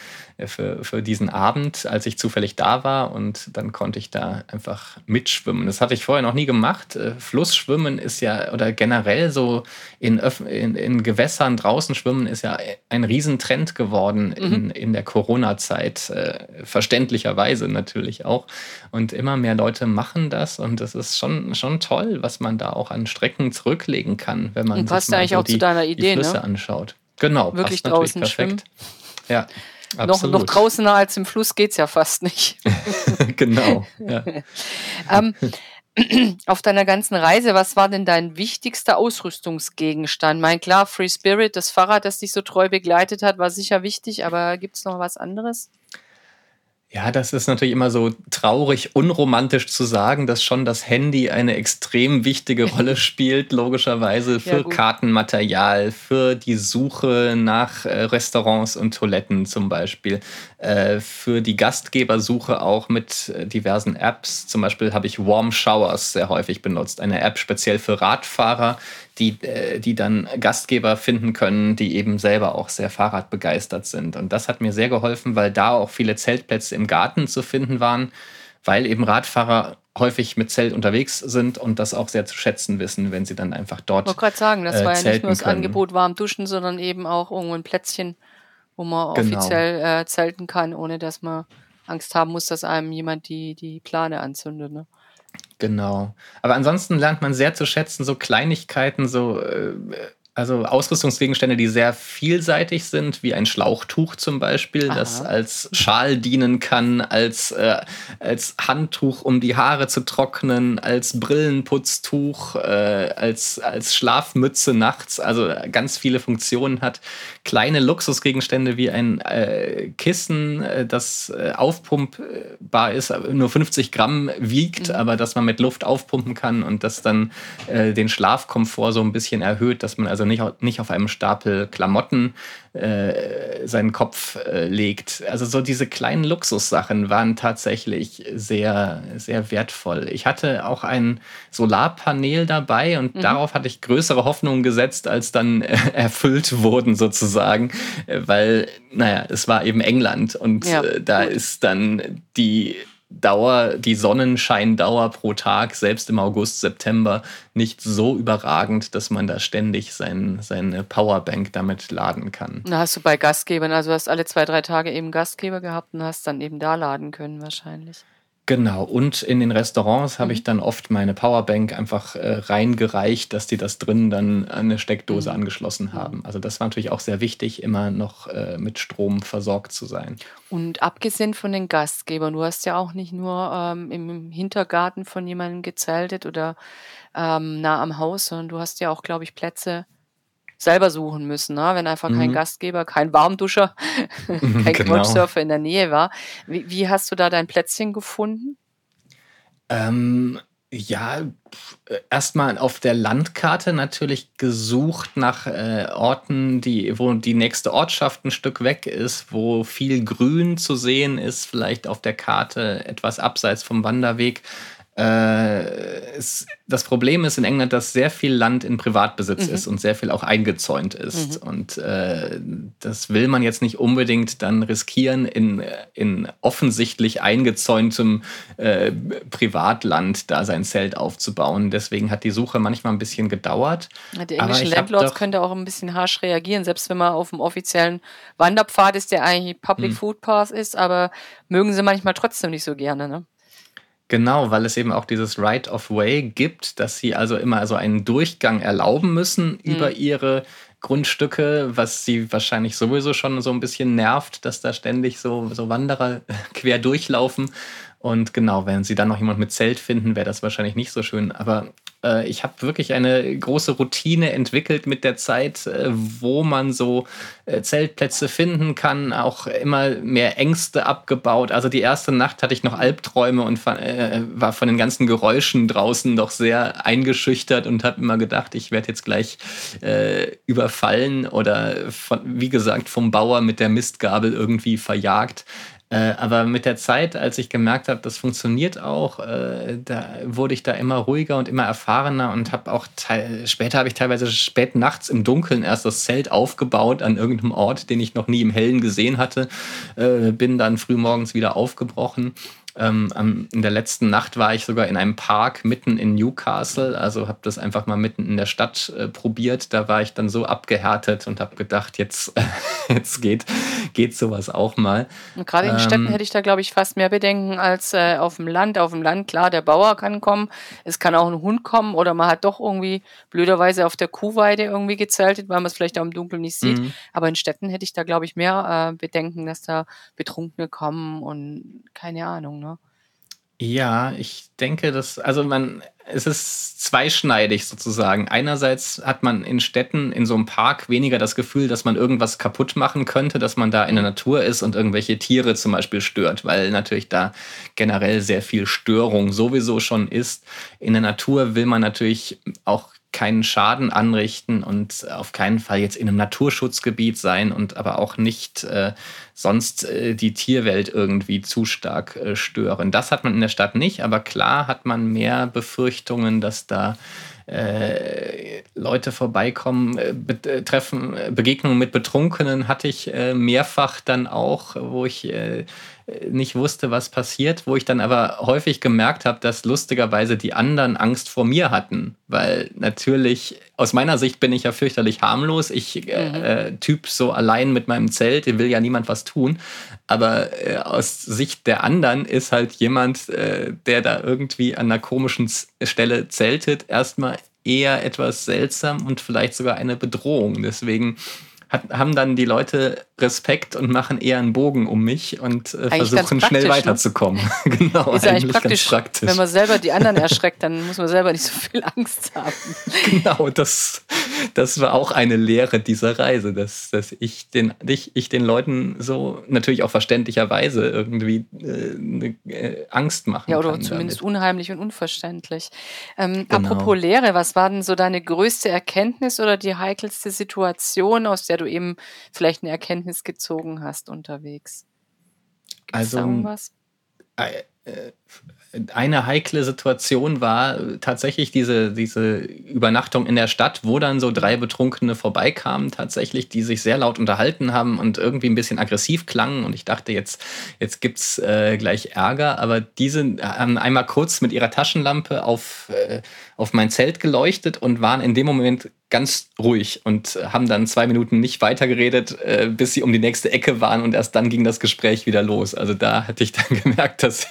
für, für diesen Abend, als ich zufällig da war. Und dann konnte ich da einfach mitschwimmen. Das hatte ich vorher noch nie gemacht. Äh, Flussschwimmen ist ja, oder generell so in, in, in Gewässern draußen schwimmen, ist ja ein Riesentrend geworden mhm. in, in der Corona-Zeit. Äh, verständlicherweise natürlich auch. Und immer mehr Leute machen das. Und das ist schon, schon toll, was man da auch an Strecken zurücklegt loslegen kann, wenn man Und passt sich mal so auch die, zu deiner Idee, die Flüsse ne? anschaut. Genau, wirklich draußen perfekt. Schwimmen. Ja, noch, noch draußener als im Fluss geht es ja fast nicht. *laughs* genau. Ja. *laughs* ähm, *clears throat* auf deiner ganzen Reise, was war denn dein wichtigster Ausrüstungsgegenstand? Mein klar, Free Spirit, das Fahrrad, das dich so treu begleitet hat, war sicher wichtig, aber gibt es noch was anderes? Ja, das ist natürlich immer so traurig, unromantisch zu sagen, dass schon das Handy eine extrem wichtige Rolle *laughs* spielt, logischerweise für ja, Kartenmaterial, für die Suche nach äh, Restaurants und Toiletten zum Beispiel, für die Gastgebersuche auch mit äh, diversen Apps. Zum Beispiel habe ich Warm Showers sehr häufig benutzt, eine App speziell für Radfahrer, die, äh, die dann Gastgeber finden können, die eben selber auch sehr Fahrradbegeistert sind. Und das hat mir sehr geholfen, weil da auch viele Zeltplätze im Garten zu finden waren, weil eben Radfahrer häufig mit Zelt unterwegs sind und das auch sehr zu schätzen wissen, wenn sie dann einfach dort. Ich wollte gerade sagen, das äh, war ja nicht nur das können. Angebot warm duschen, sondern eben auch irgendwo ein Plätzchen, wo man genau. offiziell äh, zelten kann, ohne dass man Angst haben muss, dass einem jemand die, die Plane anzündet. Ne? Genau. Aber ansonsten lernt man sehr zu schätzen, so Kleinigkeiten, so äh, also Ausrüstungsgegenstände, die sehr vielseitig sind, wie ein Schlauchtuch zum Beispiel, Aha. das als Schal dienen kann, als, äh, als Handtuch, um die Haare zu trocknen, als Brillenputztuch, äh, als, als Schlafmütze nachts, also ganz viele Funktionen hat. Kleine Luxusgegenstände wie ein äh, Kissen, äh, das äh, aufpumpbar ist, nur 50 Gramm wiegt, mhm. aber dass man mit Luft aufpumpen kann und das dann äh, den Schlafkomfort so ein bisschen erhöht, dass man also also nicht, nicht auf einem Stapel Klamotten äh, seinen Kopf äh, legt. Also so diese kleinen Luxussachen waren tatsächlich sehr, sehr wertvoll. Ich hatte auch ein Solarpanel dabei und mhm. darauf hatte ich größere Hoffnungen gesetzt, als dann äh, *laughs* erfüllt wurden sozusagen, äh, weil, naja, es war eben England und ja, äh, da gut. ist dann die Dauer, die Sonnenscheindauer pro Tag, selbst im August, September, nicht so überragend, dass man da ständig sein, seine Powerbank damit laden kann. Da hast du bei Gastgebern, also hast alle zwei, drei Tage eben Gastgeber gehabt und hast dann eben da laden können wahrscheinlich. Genau, und in den Restaurants habe ich mhm. dann oft meine Powerbank einfach äh, reingereicht, dass die das drin dann an eine Steckdose mhm. angeschlossen haben. Also das war natürlich auch sehr wichtig, immer noch äh, mit Strom versorgt zu sein. Und abgesehen von den Gastgebern, du hast ja auch nicht nur ähm, im Hintergarten von jemandem gezeltet oder ähm, nah am Haus, sondern du hast ja auch, glaube ich, Plätze selber suchen müssen, ne? wenn einfach kein mhm. Gastgeber, kein Warmduscher, *laughs* *laughs* kein genau. Couchsurfer in der Nähe war. Wie, wie, hast du da dein Plätzchen gefunden? Ähm, Ja, erstmal auf der Landkarte natürlich gesucht nach äh, Orten, die, wo die nächste Ortschaft ein Stück weg ist, wo viel Grün zu sehen ist, vielleicht auf der Karte etwas abseits vom Wanderweg. Äh, es, das Problem ist in England, dass sehr viel Land in Privatbesitz mhm. ist und sehr viel auch eingezäunt ist. Mhm. Und äh, das will man jetzt nicht unbedingt dann riskieren, in, in offensichtlich eingezäuntem äh, Privatland da sein Zelt aufzubauen. Deswegen hat die Suche manchmal ein bisschen gedauert. Ja, die englischen Landlords können da auch ein bisschen harsch reagieren, selbst wenn man auf dem offiziellen Wanderpfad ist, der eigentlich Public mhm. Food Path ist, aber mögen sie manchmal trotzdem nicht so gerne. Ne? Genau, weil es eben auch dieses Right of Way gibt, dass sie also immer so einen Durchgang erlauben müssen mhm. über ihre Grundstücke, was sie wahrscheinlich sowieso schon so ein bisschen nervt, dass da ständig so, so Wanderer *laughs* quer durchlaufen. Und genau, wenn sie dann noch jemand mit Zelt finden, wäre das wahrscheinlich nicht so schön. Aber äh, ich habe wirklich eine große Routine entwickelt mit der Zeit, äh, wo man so äh, Zeltplätze finden kann, auch immer mehr Ängste abgebaut. Also die erste Nacht hatte ich noch Albträume und war von den ganzen Geräuschen draußen doch sehr eingeschüchtert und habe immer gedacht, ich werde jetzt gleich überfallen oder von, wie gesagt vom Bauer mit der Mistgabel irgendwie verjagt. Äh, aber mit der Zeit, als ich gemerkt habe, das funktioniert auch, äh, da wurde ich da immer ruhiger und immer erfahrener und habe auch später habe ich teilweise spät nachts im Dunkeln erst das Zelt aufgebaut an irgendeinem Ort, den ich noch nie im Hellen gesehen hatte, äh, bin dann früh morgens wieder aufgebrochen ähm, in der letzten Nacht war ich sogar in einem Park mitten in Newcastle, also habe das einfach mal mitten in der Stadt äh, probiert. Da war ich dann so abgehärtet und habe gedacht, jetzt, *laughs* jetzt geht, geht sowas auch mal. Und gerade in ähm, Städten hätte ich da, glaube ich, fast mehr Bedenken als äh, auf dem Land. Auf dem Land, klar, der Bauer kann kommen, es kann auch ein Hund kommen oder man hat doch irgendwie blöderweise auf der Kuhweide irgendwie gezeltet, weil man es vielleicht auch im Dunkeln nicht sieht. Mhm. Aber in Städten hätte ich da, glaube ich, mehr äh, Bedenken, dass da Betrunkene kommen und keine Ahnung. Ja, ich denke, dass, also man, es ist zweischneidig sozusagen. Einerseits hat man in Städten, in so einem Park weniger das Gefühl, dass man irgendwas kaputt machen könnte, dass man da in der Natur ist und irgendwelche Tiere zum Beispiel stört, weil natürlich da generell sehr viel Störung sowieso schon ist. In der Natur will man natürlich auch keinen Schaden anrichten und auf keinen Fall jetzt in einem Naturschutzgebiet sein und aber auch nicht äh, sonst äh, die Tierwelt irgendwie zu stark äh, stören. Das hat man in der Stadt nicht, aber klar hat man mehr Befürchtungen, dass da äh, Leute vorbeikommen, äh, betreffen, äh, Begegnungen mit Betrunkenen hatte ich mehrfach dann auch, wo ich nicht wusste, was passiert, wo ich dann aber häufig gemerkt habe, dass lustigerweise die anderen Angst vor mir hatten, weil natürlich aus meiner Sicht bin ich ja fürchterlich harmlos. Ich äh, mhm. äh, Typ so allein mit meinem Zelt, will ja niemand was tun, aber äh, aus Sicht der anderen ist halt jemand, äh, der da irgendwie an einer komischen Stelle zeltet, erstmal eher etwas seltsam und vielleicht sogar eine Bedrohung. Deswegen hat, haben dann die Leute Respekt und machen eher einen Bogen um mich und äh, versuchen schnell ne? weiterzukommen. Ne? *laughs* genau, ist eigentlich, praktisch, praktisch. Wenn man selber die anderen erschreckt, dann muss man selber nicht so viel Angst haben. *laughs* genau, das, das war auch eine Lehre dieser Reise, dass, dass ich, den, ich, ich den Leuten so natürlich auch verständlicherweise irgendwie äh, äh, Angst machen Ja, oder kann zumindest damit. unheimlich und unverständlich. Ähm, genau. Apropos Lehre, was war denn so deine größte Erkenntnis oder die heikelste Situation, aus der du eben vielleicht eine Erkenntnis gezogen hast unterwegs? Gibt's also, da irgendwas? Äh, äh eine heikle Situation war tatsächlich diese, diese Übernachtung in der Stadt, wo dann so drei Betrunkene vorbeikamen, tatsächlich, die sich sehr laut unterhalten haben und irgendwie ein bisschen aggressiv klangen. Und ich dachte, jetzt, jetzt gibt's äh, gleich Ärger. Aber diese haben einmal kurz mit ihrer Taschenlampe auf, äh, auf mein Zelt geleuchtet und waren in dem Moment ganz ruhig und haben dann zwei Minuten nicht weitergeredet, äh, bis sie um die nächste Ecke waren und erst dann ging das Gespräch wieder los. Also da hatte ich dann *laughs* gemerkt, dass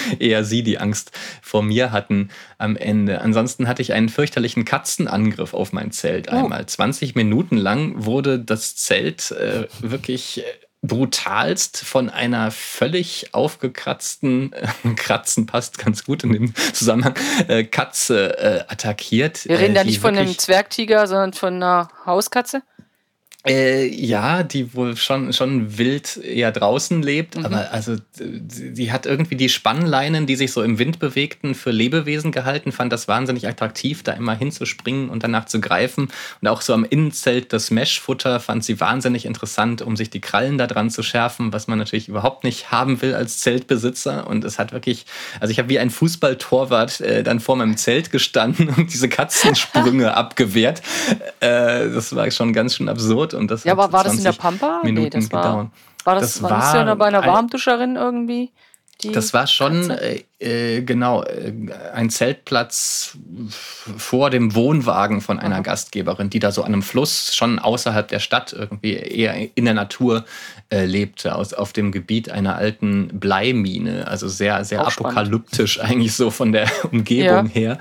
*laughs* eher sie die Angst vor mir hatten am Ende. Ansonsten hatte ich einen fürchterlichen Katzenangriff auf mein Zelt oh. einmal. 20 Minuten lang wurde das Zelt äh, wirklich äh, brutalst von einer völlig aufgekratzten, äh, *laughs* Kratzen passt ganz gut in dem Zusammenhang, äh, Katze äh, attackiert. Wir reden da nicht von einem Zwergtiger, sondern von einer Hauskatze? Äh, ja, die wohl schon, schon wild eher draußen lebt, mhm. aber also die hat irgendwie die Spannleinen, die sich so im Wind bewegten, für Lebewesen gehalten, fand das wahnsinnig attraktiv, da immer hinzuspringen und danach zu greifen. Und auch so am Innenzelt das Meshfutter fand sie wahnsinnig interessant, um sich die Krallen da dran zu schärfen, was man natürlich überhaupt nicht haben will als Zeltbesitzer. Und es hat wirklich, also ich habe wie ein Fußballtorwart äh, dann vor meinem Zelt gestanden und diese Katzensprünge *laughs* abgewehrt. Äh, das war schon ganz schön absurd und das Ja, aber war das in der Pampa? Minuten nee, das war, gedauert. War das, das war, war das bei einer Warmduscherin irgendwie? das war schon äh, äh, genau äh, ein Zeltplatz vor dem Wohnwagen von einer Aha. Gastgeberin, die da so an einem Fluss schon außerhalb der Stadt irgendwie eher in der Natur äh, lebte, aus, auf dem Gebiet einer alten Bleimine. Also sehr, sehr Auch apokalyptisch spannend. *laughs* eigentlich so von der Umgebung ja. her.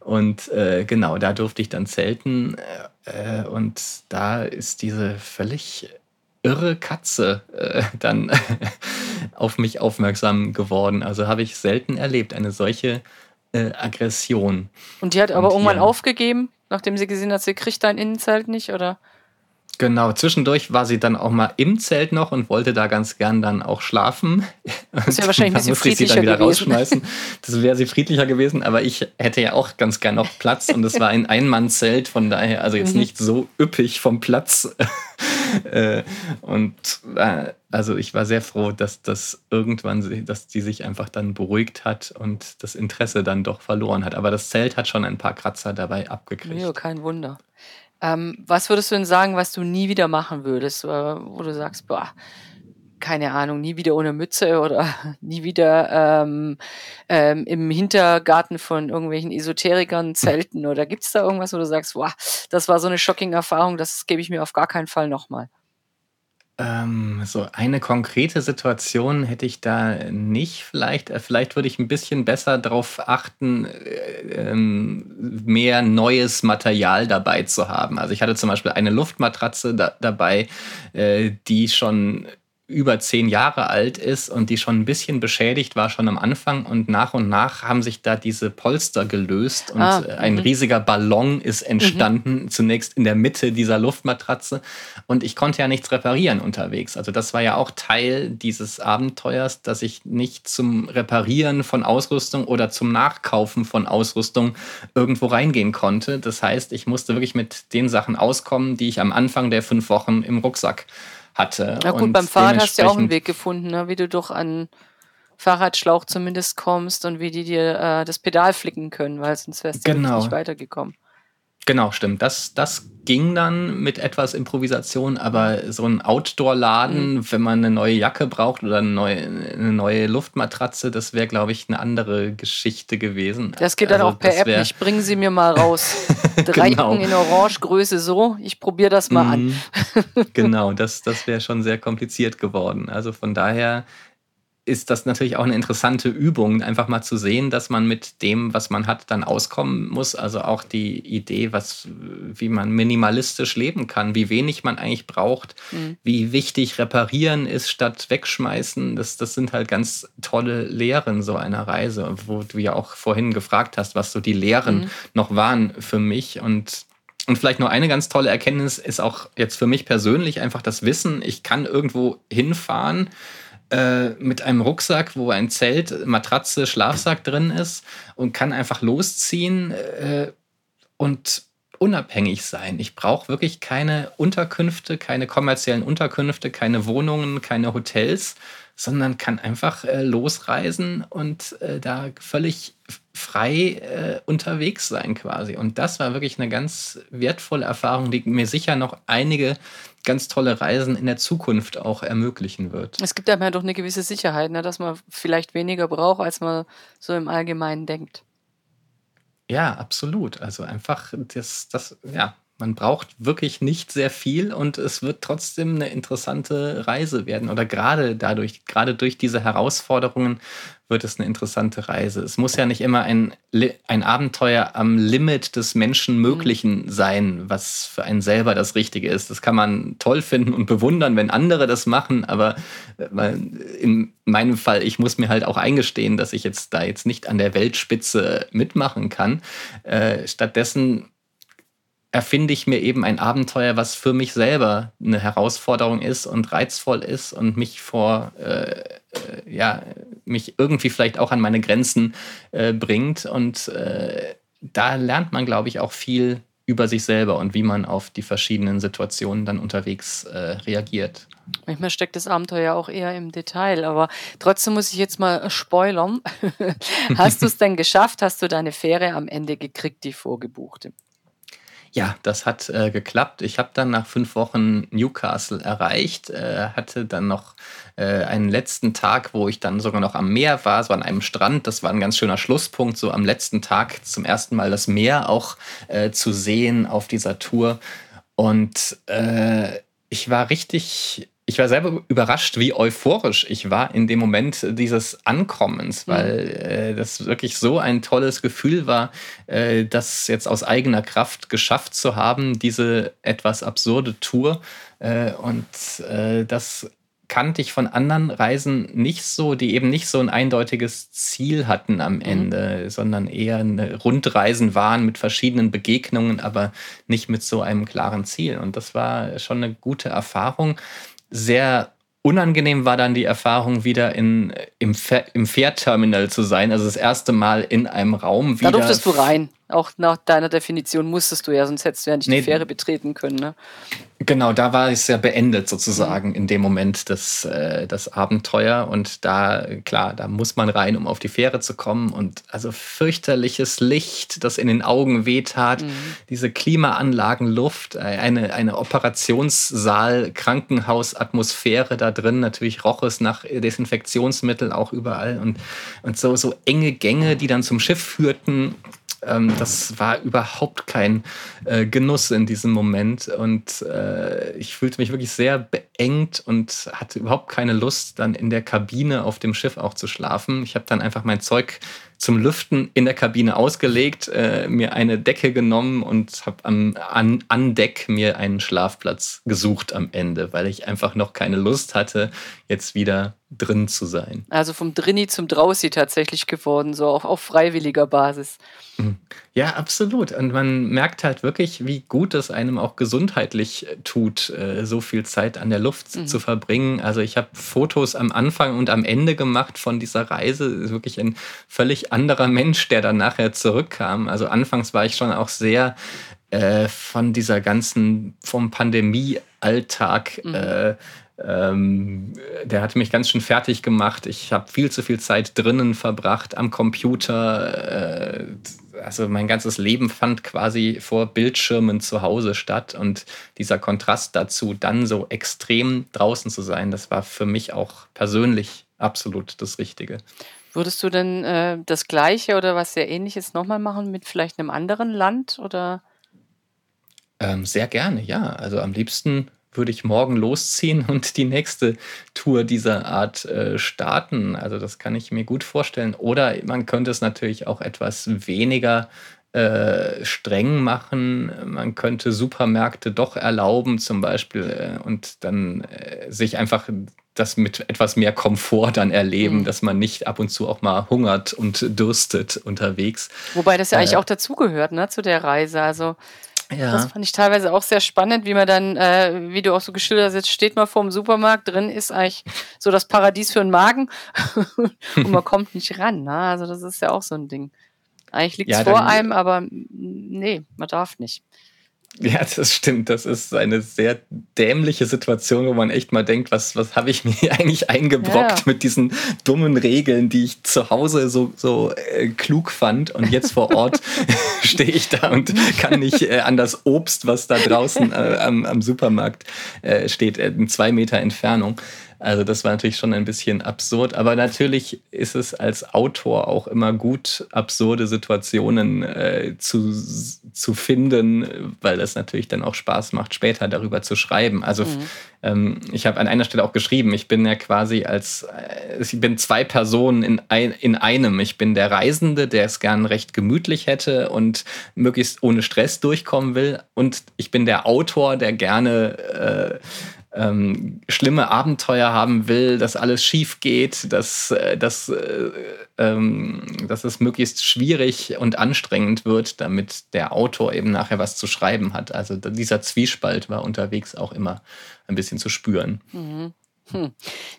Und äh, genau, da durfte ich dann zelten. Äh, und da ist diese völlig irre Katze äh, dann *laughs* auf mich aufmerksam geworden. Also habe ich selten erlebt, eine solche äh, Aggression. Und die hat aber und irgendwann aufgegeben, nachdem sie gesehen hat, sie kriegt dein Innenzelt nicht, oder? Genau, zwischendurch war sie dann auch mal im Zelt noch und wollte da ganz gern dann auch schlafen. Das wäre *laughs* wahrscheinlich ein bisschen friedlicher sie dann wieder gewesen. rausschmeißen. Das wäre sie friedlicher gewesen, aber ich hätte ja auch ganz gern noch Platz und es war ein Einmannzelt, von daher also jetzt mhm. nicht so üppig vom Platz. *laughs* Äh, und äh, also ich war sehr froh, dass das irgendwann, dass die sich einfach dann beruhigt hat und das Interesse dann doch verloren hat. Aber das Zelt hat schon ein paar Kratzer dabei abgekriegt. Ja, kein Wunder. Ähm, was würdest du denn sagen, was du nie wieder machen würdest, wo du sagst, boah, keine Ahnung, nie wieder ohne Mütze oder *laughs* nie wieder ähm, ähm, im Hintergarten von irgendwelchen Esoterikern zelten oder gibt es da irgendwas, wo du sagst, boah, das war so eine shocking Erfahrung, das gebe ich mir auf gar keinen Fall nochmal? Ähm, so eine konkrete Situation hätte ich da nicht. Vielleicht, äh, vielleicht würde ich ein bisschen besser darauf achten, äh, ähm, mehr neues Material dabei zu haben. Also ich hatte zum Beispiel eine Luftmatratze da, dabei, äh, die schon über zehn Jahre alt ist und die schon ein bisschen beschädigt war, schon am Anfang. Und nach und nach haben sich da diese Polster gelöst und ah, ein mhm. riesiger Ballon ist entstanden, mhm. zunächst in der Mitte dieser Luftmatratze. Und ich konnte ja nichts reparieren unterwegs. Also das war ja auch Teil dieses Abenteuers, dass ich nicht zum Reparieren von Ausrüstung oder zum Nachkaufen von Ausrüstung irgendwo reingehen konnte. Das heißt, ich musste wirklich mit den Sachen auskommen, die ich am Anfang der fünf Wochen im Rucksack hatte. Na gut, und beim Fahrrad hast du ja auch einen Weg gefunden, ne? wie du doch an Fahrradschlauch zumindest kommst und wie die dir äh, das Pedal flicken können, weil sonst wärst du genau. nicht weitergekommen. Genau, stimmt. Das, das ging dann mit etwas Improvisation, aber so ein Outdoor-Laden, mhm. wenn man eine neue Jacke braucht oder eine neue, eine neue Luftmatratze, das wäre, glaube ich, eine andere Geschichte gewesen. Das geht dann also, auch per App nicht. Bringen Sie mir mal raus. *laughs* Dreiecken genau. in Orange, Größe so. Ich probiere das mal mhm. an. genau, das, das wäre schon sehr kompliziert geworden. Also von daher ist das natürlich auch eine interessante Übung, einfach mal zu sehen, dass man mit dem, was man hat, dann auskommen muss. Also auch die Idee, was, wie man minimalistisch leben kann, wie wenig man eigentlich braucht, mhm. wie wichtig reparieren ist statt wegschmeißen. Das, das sind halt ganz tolle Lehren so einer Reise, wo du ja auch vorhin gefragt hast, was so die Lehren mhm. noch waren für mich. Und und vielleicht nur eine ganz tolle Erkenntnis ist auch jetzt für mich persönlich einfach das Wissen, ich kann irgendwo hinfahren äh, mit einem Rucksack, wo ein Zelt, Matratze, Schlafsack drin ist und kann einfach losziehen äh, und unabhängig sein. Ich brauche wirklich keine Unterkünfte, keine kommerziellen Unterkünfte, keine Wohnungen, keine Hotels, sondern kann einfach äh, losreisen und äh, da völlig frei äh, unterwegs sein quasi. Und das war wirklich eine ganz wertvolle Erfahrung, die mir sicher noch einige ganz tolle Reisen in der Zukunft auch ermöglichen wird. Es gibt einem ja doch eine gewisse Sicherheit, ne, dass man vielleicht weniger braucht, als man so im Allgemeinen denkt. Ja, absolut. Also einfach das, das, ja, man braucht wirklich nicht sehr viel und es wird trotzdem eine interessante Reise werden. Oder gerade dadurch, gerade durch diese Herausforderungen wird es eine interessante Reise. Es muss ja nicht immer ein, ein Abenteuer am Limit des Menschenmöglichen mhm. sein, was für einen selber das Richtige ist. Das kann man toll finden und bewundern, wenn andere das machen, aber äh, in meinem Fall, ich muss mir halt auch eingestehen, dass ich jetzt da jetzt nicht an der Weltspitze mitmachen kann. Äh, stattdessen erfinde ich mir eben ein Abenteuer, was für mich selber eine Herausforderung ist und reizvoll ist und mich vor, äh, äh, ja, mich irgendwie vielleicht auch an meine Grenzen äh, bringt. Und äh, da lernt man, glaube ich, auch viel über sich selber und wie man auf die verschiedenen Situationen dann unterwegs äh, reagiert. Manchmal steckt das Abenteuer auch eher im Detail, aber trotzdem muss ich jetzt mal spoilern. *laughs* Hast du es denn geschafft? Hast du deine Fähre am Ende gekriegt, die vorgebuchte? Ja, das hat äh, geklappt. Ich habe dann nach fünf Wochen Newcastle erreicht, äh, hatte dann noch äh, einen letzten Tag, wo ich dann sogar noch am Meer war, so an einem Strand. Das war ein ganz schöner Schlusspunkt, so am letzten Tag zum ersten Mal das Meer auch äh, zu sehen auf dieser Tour. Und äh, ich war richtig ich war selber überrascht, wie euphorisch ich war in dem Moment dieses Ankommens, mhm. weil äh, das wirklich so ein tolles Gefühl war, äh, das jetzt aus eigener Kraft geschafft zu haben, diese etwas absurde Tour. Äh, und äh, das kannte ich von anderen Reisen nicht so, die eben nicht so ein eindeutiges Ziel hatten am mhm. Ende, mhm. sondern eher Rundreisen waren mit verschiedenen Begegnungen, aber nicht mit so einem klaren Ziel. Und das war schon eine gute Erfahrung sehr unangenehm war dann die Erfahrung, wieder in, im, im Fährterminal zu sein. Also das erste Mal in einem Raum wieder. Da durftest du rein. Auch nach deiner Definition musstest du ja, sonst hättest du ja nicht nee, die Fähre betreten können. Ne? Genau, da war es ja beendet sozusagen mhm. in dem Moment das, äh, das Abenteuer. Und da, klar, da muss man rein, um auf die Fähre zu kommen. Und also fürchterliches Licht, das in den Augen wehtat, mhm. diese Klimaanlagen, Luft, äh, eine, eine Operationssaal, Krankenhausatmosphäre da drin. Natürlich roch es nach Desinfektionsmittel auch überall. Und, und so, so enge Gänge, die dann zum Schiff führten ähm, das war überhaupt kein äh, Genuss in diesem Moment. Und äh, ich fühlte mich wirklich sehr beengt und hatte überhaupt keine Lust, dann in der Kabine auf dem Schiff auch zu schlafen. Ich habe dann einfach mein Zeug zum Lüften in der Kabine ausgelegt, äh, mir eine Decke genommen und habe an, an Deck mir einen Schlafplatz gesucht am Ende, weil ich einfach noch keine Lust hatte, jetzt wieder drin zu sein. Also vom Drinni zum Drausi tatsächlich geworden, so auch auf freiwilliger Basis. Ja, absolut. Und man merkt halt wirklich, wie gut es einem auch gesundheitlich tut, äh, so viel Zeit an der Luft mhm. zu verbringen. Also ich habe Fotos am Anfang und am Ende gemacht von dieser Reise. Wirklich ein völlig anderer Mensch, der dann nachher zurückkam. Also anfangs war ich schon auch sehr äh, von dieser ganzen, vom Pandemie-Alltag mhm. äh, ähm, der hat mich ganz schön fertig gemacht. Ich habe viel zu viel Zeit drinnen verbracht am Computer. Äh, also mein ganzes Leben fand quasi vor Bildschirmen zu Hause statt. Und dieser Kontrast dazu, dann so extrem draußen zu sein, das war für mich auch persönlich absolut das Richtige. Würdest du denn äh, das Gleiche oder was sehr Ähnliches nochmal machen mit vielleicht einem anderen Land oder? Ähm, sehr gerne, ja. Also am liebsten würde ich morgen losziehen *laughs* und die nächste Tour dieser Art äh, starten. Also das kann ich mir gut vorstellen. Oder man könnte es natürlich auch etwas weniger äh, streng machen. Man könnte Supermärkte doch erlauben, zum Beispiel, äh, und dann äh, sich einfach das mit etwas mehr Komfort dann erleben, mhm. dass man nicht ab und zu auch mal hungert und dürstet unterwegs. Wobei das ja eigentlich äh, auch dazugehört, ne, zu der Reise. Also ja. Das fand ich teilweise auch sehr spannend, wie man dann, äh, wie du auch so geschildert hast, jetzt steht man vor dem Supermarkt, drin ist eigentlich so das Paradies für den Magen *laughs* und man kommt nicht ran. Ne? Also das ist ja auch so ein Ding. Eigentlich liegt es ja, vor einem, aber nee, man darf nicht. Ja, das stimmt. Das ist eine sehr dämliche Situation, wo man echt mal denkt, was, was habe ich *laughs* mir eigentlich eingebrockt ja. mit diesen dummen Regeln, die ich zu Hause so, so äh, klug fand. Und jetzt vor Ort *laughs* stehe ich da und kann nicht äh, an das Obst, was da draußen äh, am, am, Supermarkt äh, steht, äh, in zwei Meter Entfernung. Also das war natürlich schon ein bisschen absurd, aber natürlich ist es als Autor auch immer gut, absurde Situationen äh, zu, zu finden, weil das natürlich dann auch Spaß macht, später darüber zu schreiben. Also mhm. ähm, ich habe an einer Stelle auch geschrieben, ich bin ja quasi als, äh, ich bin zwei Personen in, ein, in einem. Ich bin der Reisende, der es gern recht gemütlich hätte und möglichst ohne Stress durchkommen will. Und ich bin der Autor, der gerne äh, ähm, schlimme Abenteuer haben will, dass alles schief geht, dass, äh, dass, äh, ähm, dass es möglichst schwierig und anstrengend wird, damit der Autor eben nachher was zu schreiben hat. Also dieser Zwiespalt war unterwegs auch immer ein bisschen zu spüren. Mhm. Hm.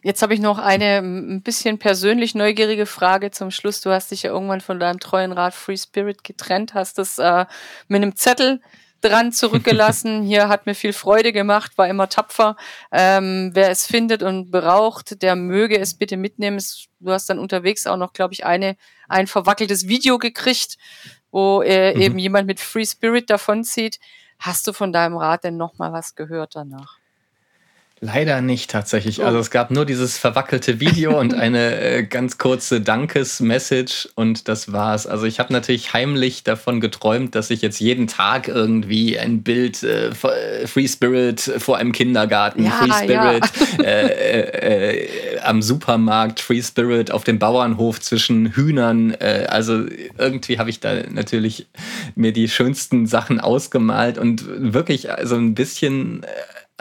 Jetzt habe ich noch eine ein bisschen persönlich neugierige Frage zum Schluss. Du hast dich ja irgendwann von deinem treuen Rat Free Spirit getrennt, hast das äh, mit einem Zettel dran zurückgelassen. *laughs* Hier hat mir viel Freude gemacht, war immer tapfer. Ähm, wer es findet und braucht, der möge es bitte mitnehmen. Du hast dann unterwegs auch noch, glaube ich, eine, ein verwackeltes Video gekriegt, wo äh, mhm. eben jemand mit Free Spirit davonzieht. Hast du von deinem Rat denn noch mal was gehört danach? Leider nicht tatsächlich. Also es gab nur dieses verwackelte Video *laughs* und eine äh, ganz kurze Dankes-Message und das war's. Also ich habe natürlich heimlich davon geträumt, dass ich jetzt jeden Tag irgendwie ein Bild äh, äh Free Spirit vor einem Kindergarten, ja, Free Spirit ja. *laughs* äh, äh, äh, am Supermarkt, Free Spirit auf dem Bauernhof zwischen Hühnern. also irgendwie habe ich da natürlich mir die schönsten Sachen ausgemalt und wirklich so also ein bisschen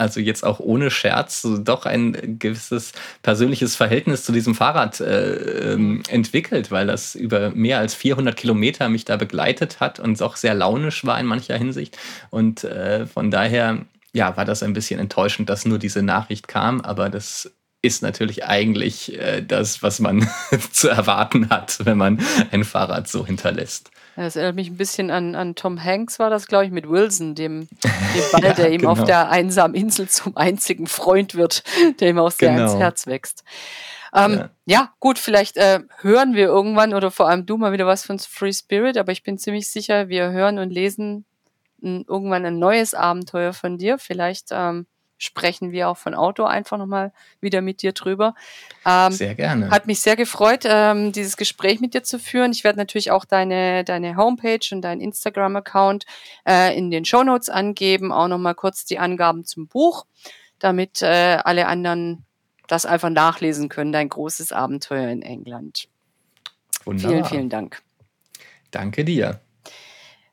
also jetzt auch ohne Scherz, so doch ein gewisses persönliches Verhältnis zu diesem Fahrrad äh, ähm, entwickelt, weil das über mehr als 400 Kilometer mich da begleitet hat und auch sehr launisch war in mancher Hinsicht. Und äh, von daher, ja, war das ein bisschen enttäuschend, dass nur diese Nachricht kam, aber das ist natürlich eigentlich äh, das, was man *laughs* zu erwarten hat, wenn man ein Fahrrad so hinterlässt. Das erinnert mich ein bisschen an, an Tom Hanks, war das, glaube ich, mit Wilson, dem, dem Ball, *laughs* ja, der ihm genau. auf der einsamen Insel zum einzigen Freund wird, der ihm auch sehr genau. ins Herz wächst. Ähm, ja. ja. gut, vielleicht äh, hören wir irgendwann oder vor allem du mal wieder was von Free Spirit, aber ich bin ziemlich sicher, wir hören und lesen n, irgendwann ein neues Abenteuer von dir. Vielleicht ähm, sprechen wir auch von Auto einfach nochmal wieder mit dir drüber. Ähm, sehr gerne. Hat mich sehr gefreut, ähm, dieses Gespräch mit dir zu führen. Ich werde natürlich auch deine, deine Homepage und deinen Instagram-Account äh, in den Show Notes angeben, auch nochmal kurz die Angaben zum Buch, damit äh, alle anderen das einfach nachlesen können, dein großes Abenteuer in England. Wunderbar. Vielen, vielen Dank. Danke dir.